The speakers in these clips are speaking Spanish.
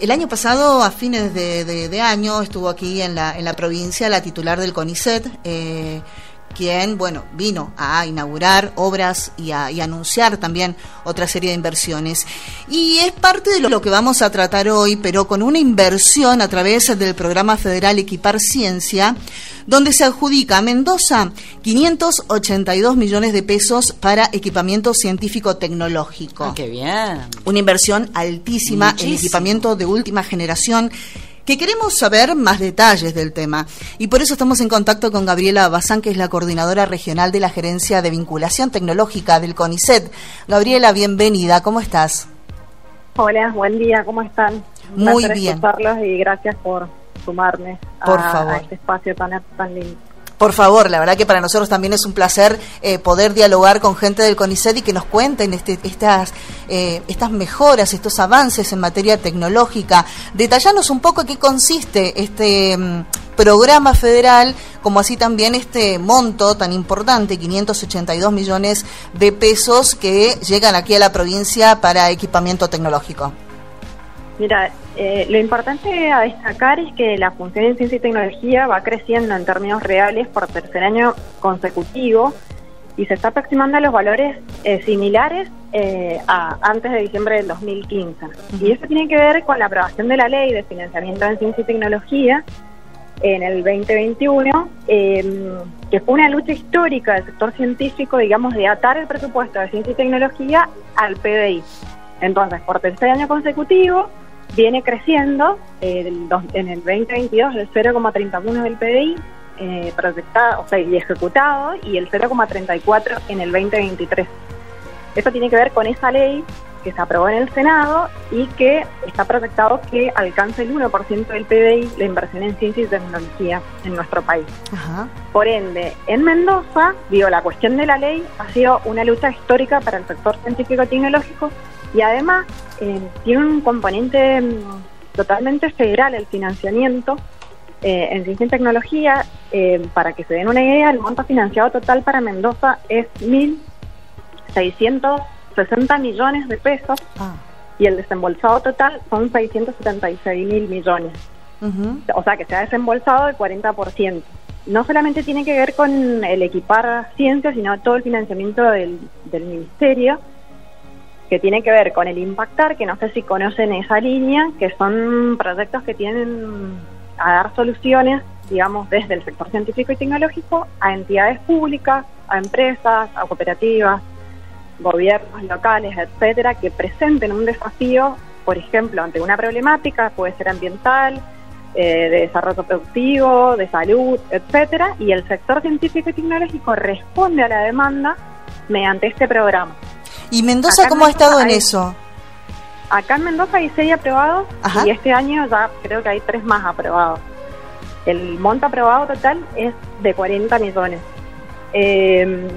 El año pasado, a fines de, año, estuvo aquí en la, en la provincia la titular del CONICET, eh, quien, bueno, vino a inaugurar obras y a anunciar también otra serie de inversiones. Y es parte de lo que vamos a tratar hoy, pero con una inversión a través del programa federal Equipar Ciencia, donde se adjudica a Mendoza 582 millones de pesos para equipamiento científico-tecnológico. Ah, ¡Qué bien! Una inversión altísima en equipamiento de última generación que queremos saber más detalles del tema. Y por eso estamos en contacto con Gabriela Bazán, que es la coordinadora regional de la Gerencia de Vinculación Tecnológica del CONICET. Gabriela, bienvenida, ¿cómo estás? Hola, buen día, ¿cómo están? Muy bien. y gracias por sumarme por a, este espacio tan, tan lindo. Por favor, la verdad que para nosotros también es un placer eh, poder dialogar con gente del CONICET y que nos cuenten este, estas, eh, estas mejoras, estos avances en materia tecnológica. Detallanos un poco qué consiste este mm, programa federal, como así también este monto tan importante, 582 millones de pesos que llegan aquí a la provincia para equipamiento tecnológico. Mira, eh, lo importante a destacar es que la función en ciencia y tecnología va creciendo en términos reales por tercer año consecutivo y se está aproximando a los valores eh, similares eh, a antes de diciembre del 2015. Y eso tiene que ver con la aprobación de la ley de financiamiento en ciencia y tecnología en el 2021, em, que fue una lucha histórica del sector científico, digamos, de atar el presupuesto de ciencia y tecnología al PDI. Entonces, por tercer año consecutivo, viene creciendo eh, en el 2022 el 0,31 del PDI eh, proyectado, o sea, y ejecutado y el 0,34 en el 2023. Eso tiene que ver con esa ley que se aprobó en el Senado y que está proyectado que alcance el 1% del PDI la inversión en ciencia y tecnología en nuestro país. Por ende, en Mendoza, digo, la cuestión de la ley ha sido una lucha histórica para el sector científico y tecnológico y además eh, tiene un componente mm, totalmente federal el financiamiento eh, en ciencia y tecnología. Eh, para que se den una idea, el monto financiado total para Mendoza es 1.660 millones de pesos ah. y el desembolsado total son 676 mil millones. O sea que se ha desembolsado el 40%. No solamente tiene que ver con el equipar ciencia, sino todo el financiamiento del, del ministerio que tiene que ver con el impactar, que no sé si conocen esa línea, que son proyectos que tienen a dar soluciones, digamos, desde el sector científico y tecnológico a entidades públicas, a empresas, a cooperativas, gobiernos locales, etcétera, que presenten un desafío, por ejemplo, ante una problemática, puede ser ambiental, eh, de desarrollo productivo, de salud, etcétera, y el sector científico y tecnológico responde a la demanda mediante este programa. ¿Y Mendoza cómo ha estado en eso? Acá en Mendoza hay seis aprobados y este año ya creo que hay tres más aprobados. El monto aprobado total es de 40 millones. Em,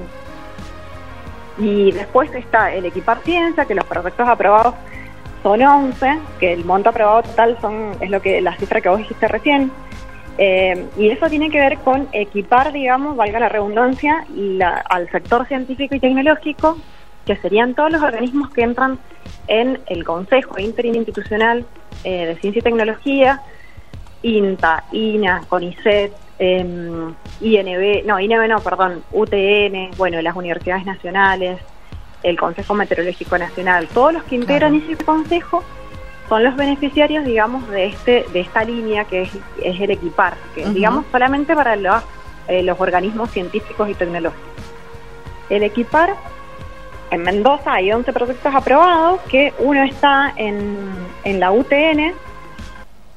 y después está el equipar ciencia, que los proyectos aprobados son 11, que el monto aprobado total son es lo que la cifra que vos dijiste recién. Em, y eso tiene que ver con equipar, digamos, valga la redundancia, al sector científico y tecnológico que serían todos los organismos que entran en el Consejo Interinstitucional eh, de Ciencia y Tecnología, INTA, INA, CONICET, eh, INB, no, INB no, perdón, UTN, bueno, las universidades nacionales, el Consejo Meteorológico Nacional, todos los que integran ese consejo son los beneficiarios, digamos, de este de esta línea que es, el equipar, que digamos solamente para los, eh, los organismos científicos y tecnológicos. El equipar en Mendoza hay 11 proyectos aprobados, que uno está en, en la UTN,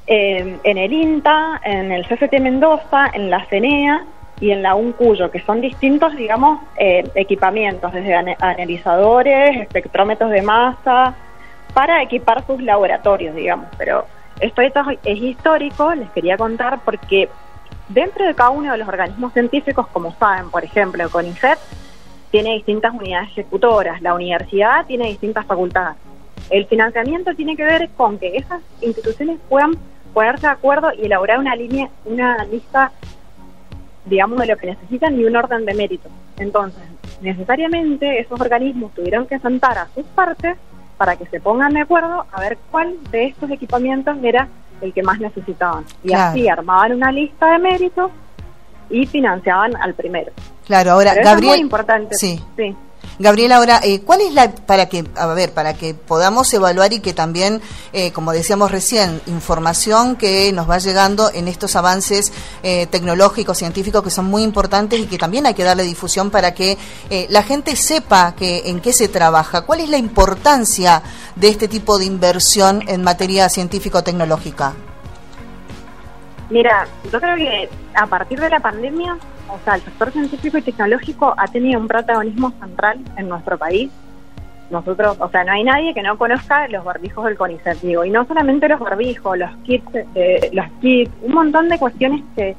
en el INTA, en el CCT Mendoza, en la CENEA y en la UNCUYO, que son distintos, digamos, eh, equipamientos, desde analizadores, espectrómetros de masa, para equipar sus laboratorios, digamos. Pero Esto es histórico, les quería contar porque dentro de cada uno de los organismos científicos, como saben, por ejemplo, CONICET tiene distintas unidades ejecutoras, la universidad tiene distintas facultades. El financiamiento tiene que ver con que esas instituciones puedan ponerse de acuerdo y elaborar una línea, una lista, digamos, de lo que necesitan y un orden de mérito. Entonces, necesariamente esos organismos tuvieron que sentar a sus partes para que se pongan de acuerdo a ver cuál de estos equipamientos era el que más necesitaban. Y así armaban una lista de méritos y financiaban al primero. Claro, ahora, Gabriel. es muy importante. Sí. sí. Gabriela, ahora, eh, ¿cuál es la, para que, a ver, para que podamos evaluar y que también, eh, como decíamos recién, información que nos va llegando en estos avances eh, tecnológicos, científicos que son muy importantes y que también hay que darle difusión para que la gente sepa que, en qué se trabaja? ¿Cuál es la importancia de este tipo de inversión en materia científico-tecnológica? Mira, yo creo que a partir de la pandemia o sea, el sector científico y tecnológico ha tenido un protagonismo central en nuestro país. Nosotros, o sea, no hay nadie que no conozca los barbijos del CONICET, digo, y no solamente los barbijos, los kits, eh, los kits, un montón de cuestiones que,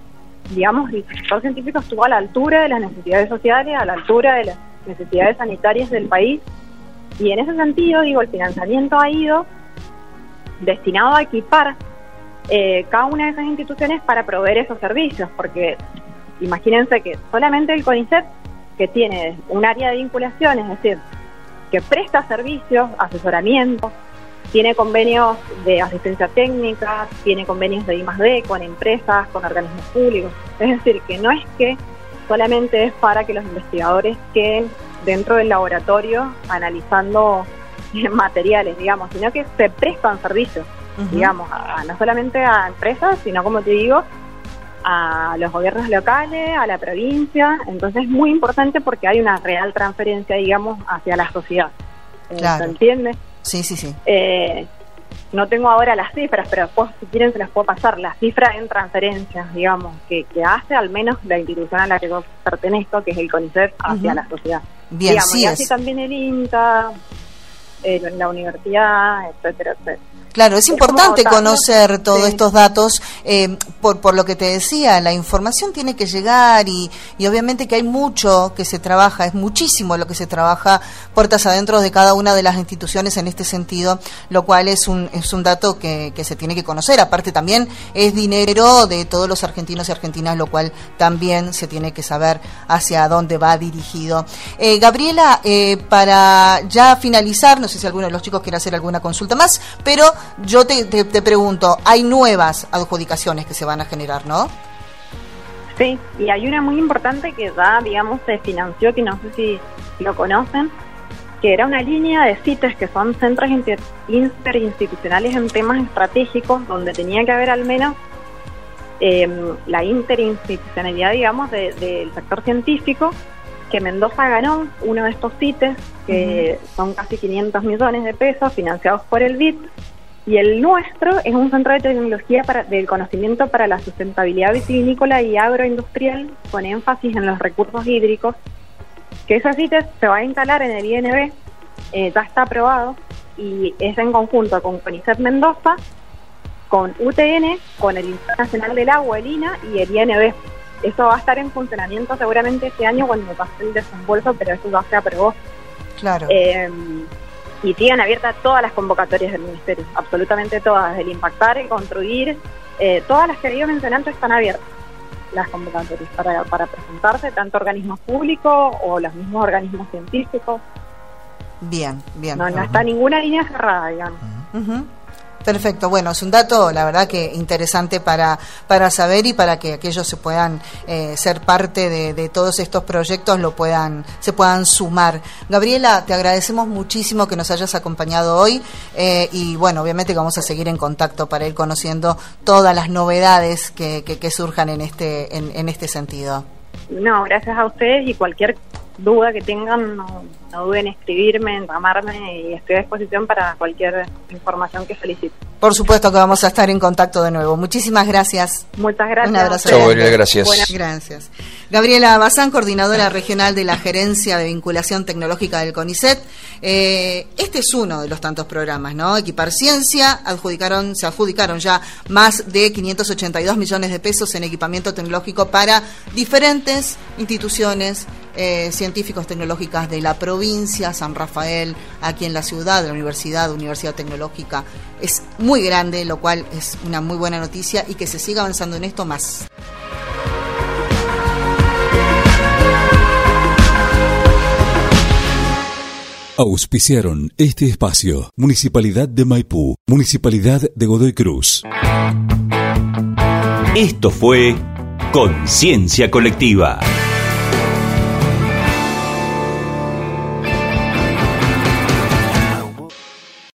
digamos, el sector científico estuvo a la altura de las necesidades sociales, a la altura de las necesidades sanitarias del país, y en ese sentido, digo, el financiamiento ha ido destinado a equipar eh, cada una de esas instituciones para proveer esos servicios, porque imagínense que solamente el CONICET, que tiene un área de vinculación, es decir, que presta servicios, asesoramiento, tiene convenios de asistencia técnica, tiene convenios de I+D con empresas, con organismos públicos. Es decir, que no es que solamente es para que los investigadores queden dentro del laboratorio analizando materiales, digamos, sino que se prestan servicios, digamos, no solamente a empresas, sino como te digo, a los gobiernos locales, a la provincia, entonces es muy importante porque hay una real transferencia, digamos, hacia la sociedad. Eh, ¿Se entiende? Sí, sí, sí. Eh, no tengo ahora las cifras, pero después, si quieren, se las puedo pasar. Las cifras en transferencias, digamos, que, que hace al menos la institución a la que yo pertenezco, que es el CONICET, hacia la sociedad. Bien, digamos, y así también el INTA, eh, la universidad, etcétera, etcétera. Claro, es, importante conocer todos estos datos, eh, por, por lo que te decía, la información tiene que llegar y, y obviamente que hay mucho que se trabaja, es muchísimo lo que se trabaja puertas adentro de cada una de las instituciones en este sentido, lo cual es un, es un dato que, que se tiene que conocer. Aparte también es dinero de todos los argentinos y argentinas, lo cual también se tiene que saber hacia dónde va dirigido. Eh, Gabriela, eh, para ya finalizar, no sé si alguno de los chicos quiere hacer alguna consulta más, pero yo te, te, pregunto, hay nuevas adjudicaciones que se van a generar, ¿no? Sí, y hay una muy importante que ya, digamos, se financió, que no sé si lo conocen, que era una línea de CITES, que son centros interinstitucionales en temas estratégicos, donde tenía que haber al menos em, la interinstitucionalidad, digamos, del sector científico, que Mendoza ganó uno de estos CITES, que son casi 500 millones de pesos, financiados por el BID, y el nuestro es un centro de tecnología para, del conocimiento para la sustentabilidad vitivinícola y agroindustrial con énfasis en los recursos hídricos, que ese sitio se va a instalar en el INB, eh, ya está aprobado y es en conjunto con CONICET Mendoza, con UTN, con el Instituto Nacional del Agua, el INA y el INB. Eso va a estar en funcionamiento seguramente este año cuando pase el desembolso, pero eso ya se aprobó. Claro. Eh, y siguen abiertas todas las convocatorias del Ministerio, absolutamente todas, el impactar, el construir, eh, todas las que he ido mencionando están abiertas, las convocatorias, para, para presentarse, tanto organismos públicos o los mismos organismos científicos. Bien, bien. No, no está ninguna línea cerrada, digamos. Perfecto, bueno, es un dato, la verdad que interesante para, para saber y para que aquellos se puedan eh, ser parte de, todos estos proyectos, lo puedan, se puedan sumar. Gabriela, te agradecemos muchísimo que nos hayas acompañado hoy eh, y bueno, obviamente que vamos a seguir en contacto para ir conociendo todas las novedades que, que, surjan en este, en este sentido. No, gracias a ustedes y cualquier duda que tengan, no, duden en escribirme, en llamarme y estoy a disposición para cualquier información que solicite. Por supuesto que vamos a estar en contacto de nuevo. Muchísimas gracias. Muchas gracias. Un abrazo. Chau, gracias. Gracias. Gabriela Bazán, coordinadora regional de la Gerencia de Vinculación Tecnológica del CONICET. Eh, este es uno de los tantos programas, ¿no? Equipar Ciencia, adjudicaron, se adjudicaron ya más de 582 millones de pesos en equipamiento tecnológico para diferentes instituciones eh, científicos tecnológicas de la provincia, San Rafael, aquí en la ciudad, de la universidad, Universidad Tecnológica. Es muy grande, lo cual es una muy buena noticia y que se siga avanzando en esto más. Auspiciaron este espacio. Municipalidad de Maipú, Municipalidad de Godoy Cruz. Esto fue Conciencia Colectiva.